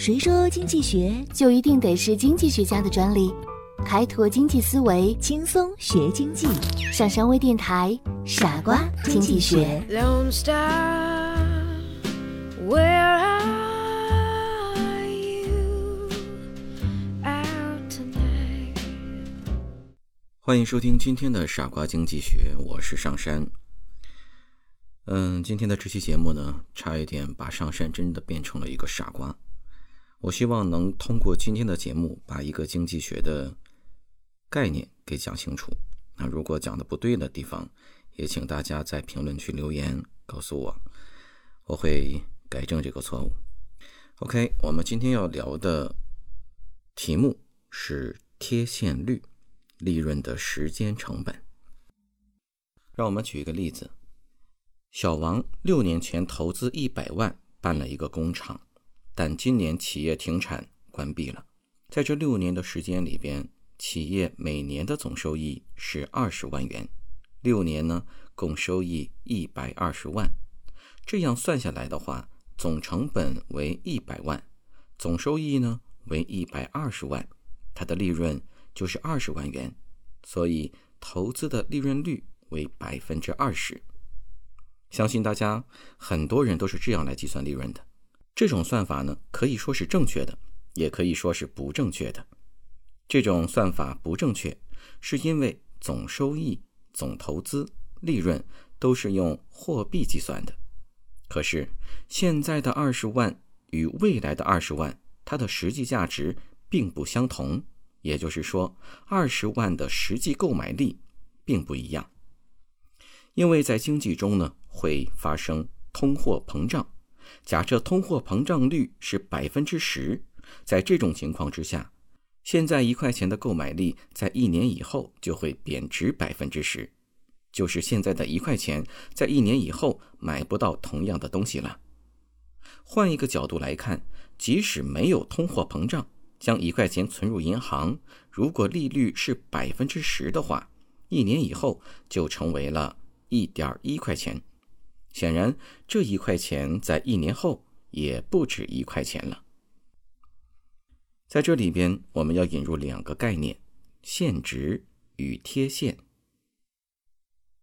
谁说经济学就一定得是经济学家的专利？开拓经济思维，轻松学经济？上山微电台，傻瓜经济学。欢迎收听今天的傻瓜经济学，我是上山。嗯，今天的这期节目呢，差一点把上山真的变成了一个傻瓜。我希望能通过今天的节目，把一个经济学的概念给讲清楚。那如果讲的不对的地方，也请大家在评论区留言告诉我，我会改正这个错误。OK，我们今天要聊的题目是贴现率，利润的时间成本。让我们举一个例子：小王六年前投资一百万办了一个工厂。但今年企业停产关闭了，在这六年的时间里边，企业每年的总收益是二十万元，六年呢共收益一百二十万，这样算下来的话，总成本为一百万，总收益呢为一百二十万，它的利润就是二十万元，所以投资的利润率为百分之二十。相信大家很多人都是这样来计算利润的。这种算法呢，可以说是正确的，也可以说是不正确的。这种算法不正确，是因为总收益、总投资、利润都是用货币计算的。可是现在的二十万与未来的二十万，它的实际价值并不相同。也就是说，二十万的实际购买力并不一样。因为在经济中呢，会发生通货膨胀。假设通货膨胀率是百分之十，在这种情况之下，现在一块钱的购买力在一年以后就会贬值百分之十，就是现在的一块钱在一年以后买不到同样的东西了。换一个角度来看，即使没有通货膨胀，将一块钱存入银行，如果利率是百分之十的话，一年以后就成为了一点一块钱。显然，这一块钱在一年后也不止一块钱了。在这里边，我们要引入两个概念：现值与贴现。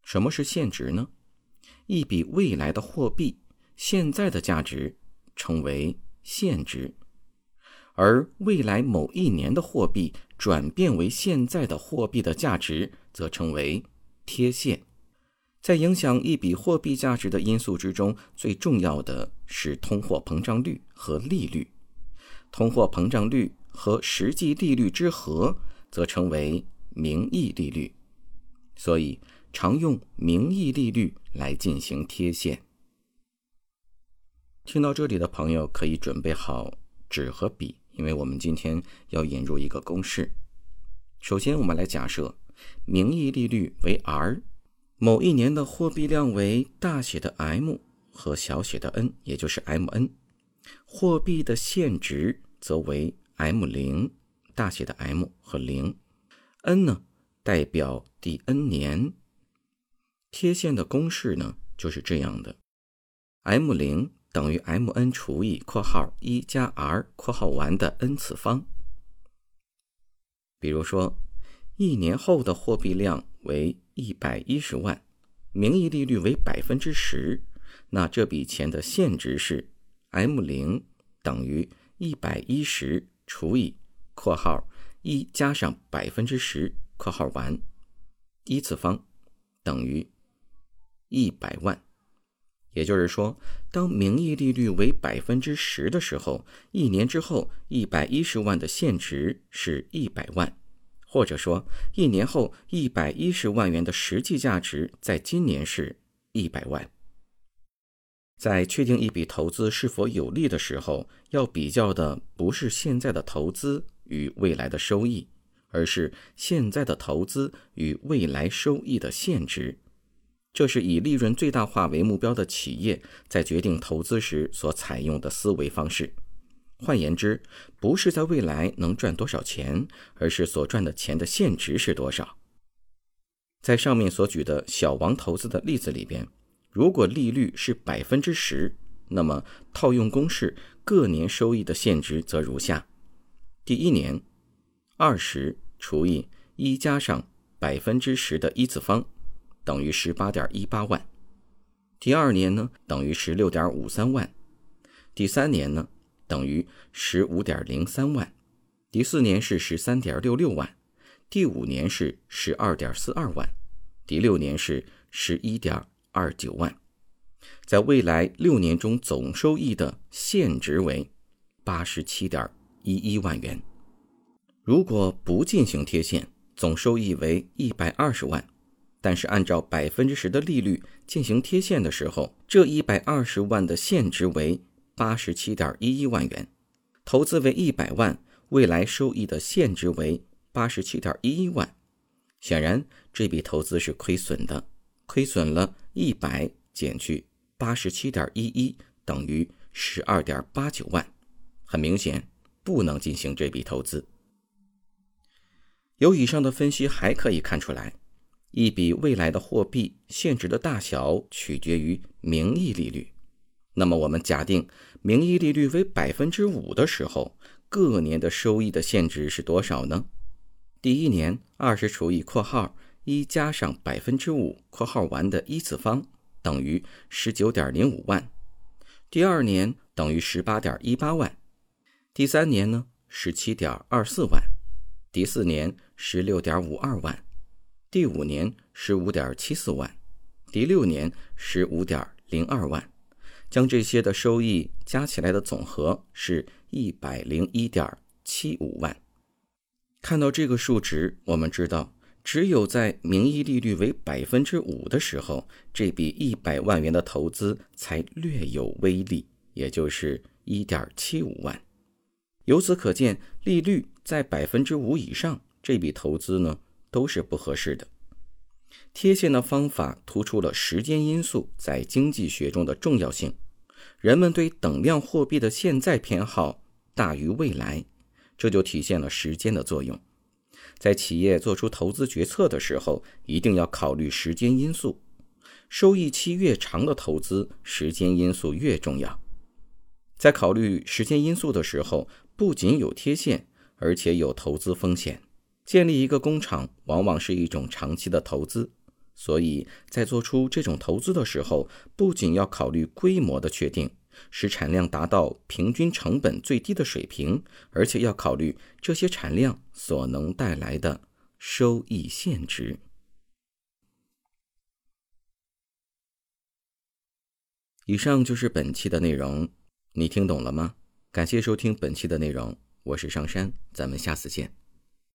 什么是现值呢？一笔未来的货币现在的价值称为现值，而未来某一年的货币转变为现在的货币的价值则称为贴现。在影响一笔货币价值的因素之中，最重要的是通货膨胀率和利率。通货膨胀率和实际利率之和，则称为名义利率。所以，常用名义利率来进行贴现。听到这里的朋友可以准备好纸和笔，因为我们今天要引入一个公式。首先，我们来假设名义利率为 R。某一年的货币量为大写的 M 和小写的 n，也就是 Mn。货币的现值则为 M 零，大写的 M 和零。n 呢，代表第 n 年。贴现的公式呢，就是这样的：M 零等于 Mn 除以括号一加 R 括号完的 n 次方。比如说，一年后的货币量为。一百一十万，名义利率为百分之十，那这笔钱的现值是 M 零等于一百一十除以括号一加上百分之十括号完一次方等于一百万。也就是说，当名义利率为百分之十的时候，一年之后一百一十万的现值是一百万。或者说，一年后一百一十万元的实际价值，在今年是一百万。在确定一笔投资是否有利的时候，要比较的不是现在的投资与未来的收益，而是现在的投资与未来收益的现值。这是以利润最大化为目标的企业在决定投资时所采用的思维方式。换言之，不是在未来能赚多少钱，而是所赚的钱的现值是多少。在上面所举的小王投资的例子里边，如果利率是百分之十，那么套用公式各年收益的现值则如下：第一年，二十除以一加上百分之十的一次方，等于十八点一八万；第二年呢，等于十六点五三万；第三年呢，等于十五点零三万；第四年是十三点六六万；第五年是十二点四二万；第六年是十一点二九万。在未来六年中，总收益的现值为八十七点一一万元。如果不进行贴现，总收益为一百二十万。但是按照百分之十的利率进行贴现的时候，这一百二十万的现值为八十七点一一万元。投资为一百万，未来收益的现值为八十七点一一万。显然，这笔投资是亏损的，亏损了一百减去。八十七点一一等于十二点八九万，很明显不能进行这笔投资。由以上的分析还可以看出来，一笔未来的货币现值的大小取决于名义利率。那么我们假定名义利率为百分之五的时候，各年的收益的现值是多少呢？第一年二十除以括号一加上百分之五括号完的一次方。等于十九点零五万，第二年等于十八点一八万，第三年呢十七点二四万，第四年十六点五二万，第五年十五点七四万，第六年十五点零二万，将这些的收益加起来的总和是一百零一点七五万。看到这个数值，我们知道。只有在名义利率为百分之五的时候，这笔一百万元的投资才略有威力，也就是一点七五万。由此可见，利率在百分之五以上，这笔投资呢都是不合适的。贴现的方法突出了时间因素在经济学中的重要性。人们对等量货币的现在偏好大于未来，这就体现了时间的作用。在企业做出投资决策的时候，一定要考虑时间因素。收益期越长的投资，时间因素越重要。在考虑时间因素的时候，不仅有贴现，而且有投资风险。建立一个工厂往往是一种长期的投资，所以在做出这种投资的时候，不仅要考虑规模的确定。使产量达到平均成本最低的水平，而且要考虑这些产量所能带来的收益现值。以上就是本期的内容，你听懂了吗？感谢收听本期的内容，我是上山，咱们下次见。